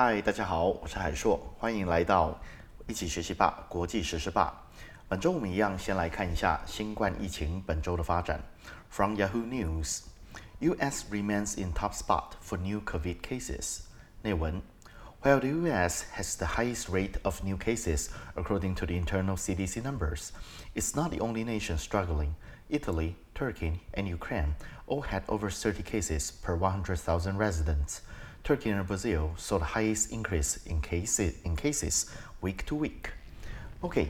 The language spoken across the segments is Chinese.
嗨，大家好，我是海硕，欢迎来到一起学习吧国际时事吧。本周我们一样先来看一下新冠疫情本周的发展。From Yahoo News, U.S. remains in top spot for new COVID cases. 内文：While the U.S. has the highest rate of new cases according to the internal CDC numbers, it's not the only nation struggling. Italy, Turkey, and Ukraine all had over 30 cases per 100,000 residents. Turkey and Brazil saw the highest increase in cases in cases week to week. OK，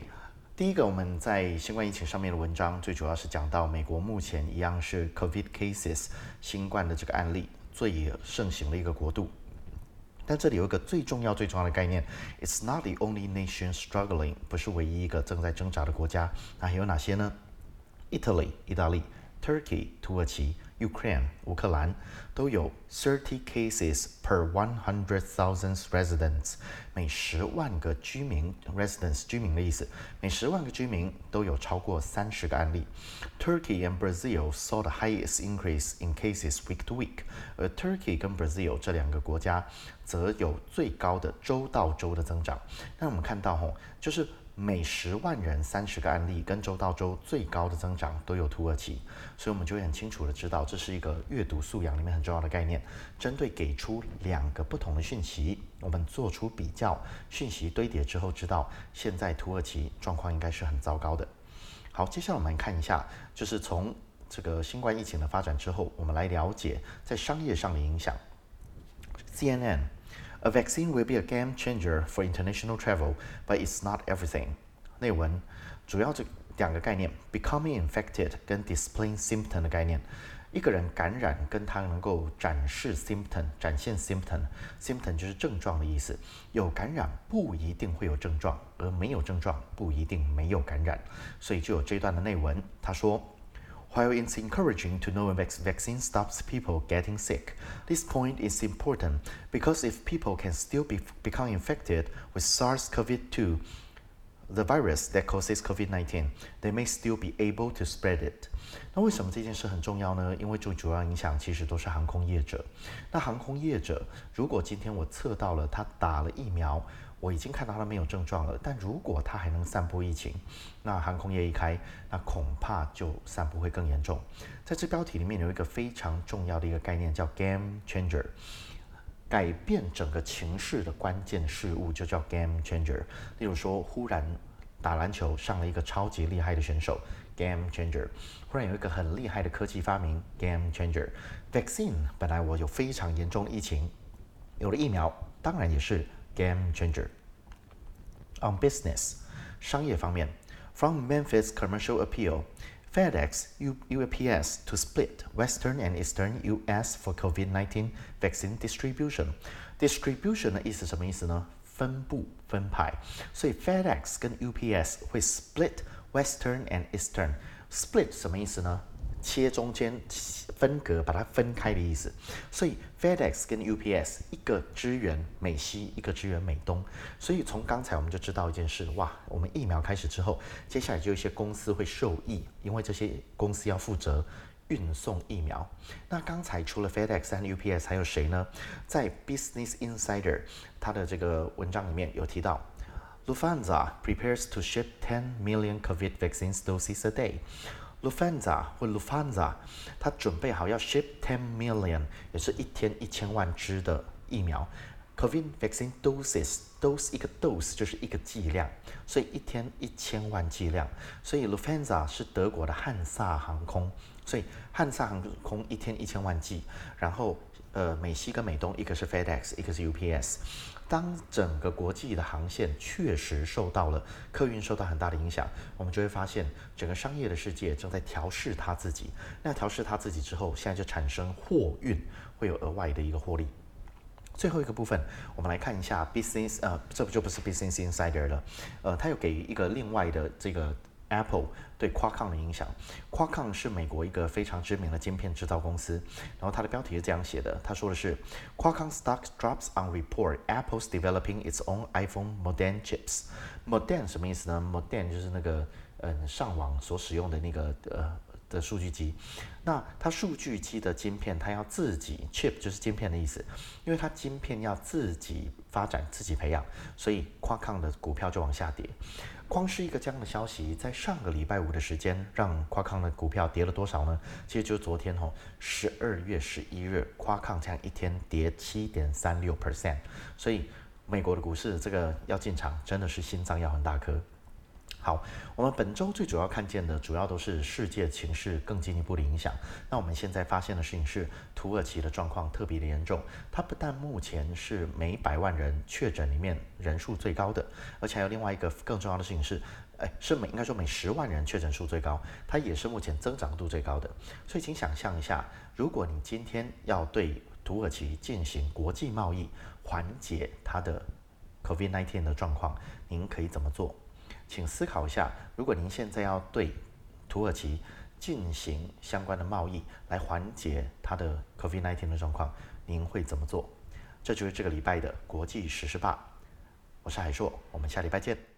第一个我们在新冠疫情上面的文章，最主要是讲到美国目前一样是 COVID cases 新冠的这个案例最盛行的一个国度。但这里有一个最重要最重要的概念，It's not the only nation struggling，不是唯一一个正在挣扎的国家。那还有哪些呢？Italy，意大利；Turkey，土耳其。Ukraine 乌克兰都有 thirty cases per one hundred thousand residents，每十万个居民 residents 居民的意思，每十万个居民都有超过三十个案例。Turkey and Brazil saw the highest increase in cases week to week，而 Turkey 跟 Brazil 这两个国家则有最高的周到周的增长。那我们看到吼，就是。每十万人三十个案例，跟周到周最高的增长都有土耳其，所以我们就会很清楚的知道，这是一个阅读素养里面很重要的概念。针对给出两个不同的讯息，我们做出比较，讯息堆叠之后，知道现在土耳其状况应该是很糟糕的。好，接下来我们看一下，就是从这个新冠疫情的发展之后，我们来了解在商业上的影响。CNN。A vaccine will be a game changer for international travel, but it's not everything. 内文主要这两个概念：becoming infected 跟 displaying symptom 的概念。一个人感染跟他能够展示 symptom，展现 symptom，symptom 就是症状的意思。有感染不一定会有症状，而没有症状不一定没有感染。所以就有这段的内文，他说。While it's encouraging to know a vaccine stops people getting sick, this point is important because if people can still be, become infected with SARS-CoV-2, the virus that causes COVID-19, they may still be able to spread it. 那为什么这件事很重要呢？因为最主要影响其实都是航空业者。那航空业者，如果今天我测到了他打了疫苗， 我已经看到他没有症状了，但如果他还能散播疫情，那航空业一开，那恐怕就散布会更严重。在这标题里面有一个非常重要的一个概念，叫 game changer，改变整个情势的关键事物就叫 game changer。例如说，忽然打篮球上了一个超级厉害的选手，game changer；忽然有一个很厉害的科技发明，game changer。vaccine 本来我有非常严重的疫情，有了疫苗，当然也是。game changer. On business，商业方面，from Memphis commercial appeal。FedEx, U, UPS to split Western and Eastern U.S. for COVID-19 vaccine distribution. Distribution 的意思什么意思呢？分布、分派。所以 FedEx 跟 UPS 会 split Western and Eastern。split 什么意思呢？ 切中间分隔，把它分开的意思。所以 FedEx 跟 UPS 一个支援美西，一个支援美东。所以从刚才我们就知道一件事，哇，我们疫苗开始之后，接下来就有一些公司会受益，因为这些公司要负责运送疫苗。那刚才除了 FedEx 和 UPS，还有谁呢？在 Business Insider 它的这个文章里面有提到，Lufthansa prepares to ship 10 million COVID vaccines doses a day。Lufthansa 或 Lufthansa，它准备好要 ship ten million，也是一天一千万支的疫苗。COVID vaccine doses，dose 一个 dose 就是一个剂量，所以一天一千万剂量。所以 Lufthansa 是德国的汉萨航空，所以汉萨航空一天一千万剂。然后呃，美西跟美东，一个是 FedEx，一个是 UPS。当整个国际的航线确实受到了客运受到很大的影响，我们就会发现整个商业的世界正在调试它自己。那调试它自己之后，现在就产生货运会有额外的一个获利。最后一个部分，我们来看一下 Business，呃，这不就不是 Business Insider 了，呃，它有给一个另外的这个。Apple 对 Qualcomm 的影响。Qualcomm 是美国一个非常知名的芯片制造公司。然后它的标题是这样写的，他说的是 Qualcomm stock drops on report Apple's developing its own iPhone modem chips。modem 什么意思呢？modem 就是那个嗯上网所使用的那个呃的数据机。那它数据机的晶片，它要自己 chip 就是晶片的意思，因为它晶片要自己发展、自己培养，所以夸康的股票就往下跌。光是一个这样的消息，在上个礼拜五的时间，让夸康的股票跌了多少呢？其实就是昨天吼，十二月十一日，夸康这样一天跌七点三六 percent，所以美国的股市这个要进场，真的是心脏要很大颗。好，我们本周最主要看见的，主要都是世界情势更进一步的影响。那我们现在发现的事情是，土耳其的状况特别的严重。它不但目前是每百万人确诊里面人数最高的，而且还有另外一个更重要的事情是，哎，是每应该说每十万人确诊数最高，它也是目前增长度最高的。所以，请想象一下，如果你今天要对土耳其进行国际贸易，缓解它的 COVID-19 的状况，您可以怎么做？请思考一下，如果您现在要对土耳其进行相关的贸易来缓解它的 COVID-19 的状况，您会怎么做？这就是这个礼拜的国际时事吧。我是海硕，我们下礼拜见。